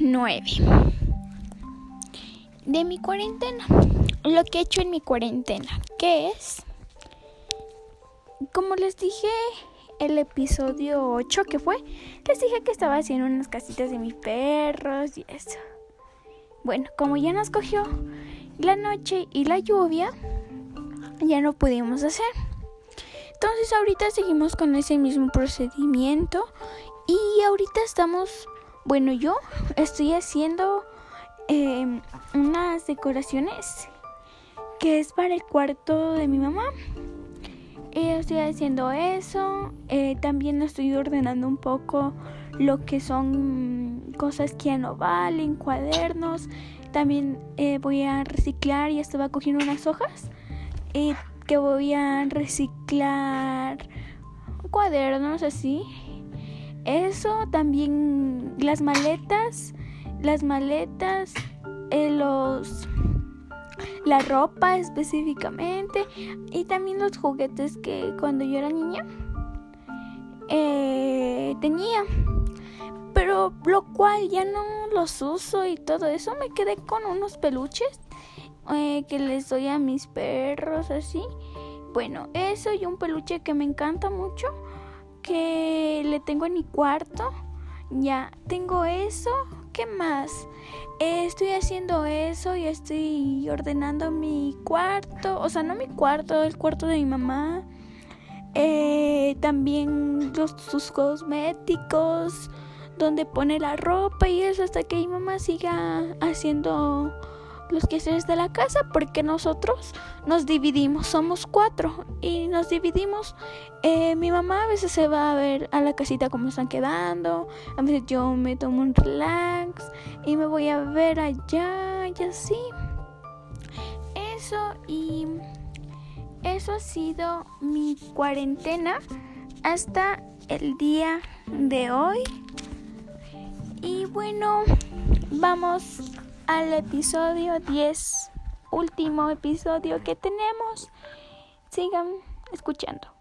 9. De mi cuarentena. Lo que he hecho en mi cuarentena. ¿Qué es? Como les dije el episodio 8 que fue, les dije que estaba haciendo unas casitas de mis perros y eso. Bueno, como ya nos cogió la noche y la lluvia, ya no pudimos hacer. Entonces ahorita seguimos con ese mismo procedimiento y ahorita estamos, bueno, yo estoy haciendo em, unas decoraciones que es para el cuarto de mi mamá. Y estoy haciendo eso. Eh, también estoy ordenando un poco lo que son cosas que ya no valen, cuadernos. También eh, voy a reciclar, ya estaba cogiendo unas hojas. Eh, que voy a reciclar cuadernos así eso también las maletas, las maletas, eh, los la ropa específicamente y también los juguetes que cuando yo era niña eh, tenía. Pero lo cual ya no los uso y todo eso me quedé con unos peluches eh, que les doy a mis perros así. Bueno eso y un peluche que me encanta mucho que le tengo en mi cuarto. Ya, tengo eso. ¿Qué más? Eh, estoy haciendo eso y estoy ordenando mi cuarto. O sea, no mi cuarto, el cuarto de mi mamá. Eh, también los, sus cosméticos, donde pone la ropa y eso hasta que mi mamá siga haciendo los quehaceres de la casa porque nosotros nos dividimos, somos cuatro y nos dividimos. Eh, mi mamá a veces se va a ver a la casita cómo están quedando, a veces yo me tomo un relax y me voy a ver allá y así. Eso y eso ha sido mi cuarentena hasta el día de hoy. Y bueno, vamos al episodio 10, último episodio que tenemos. Sigan escuchando.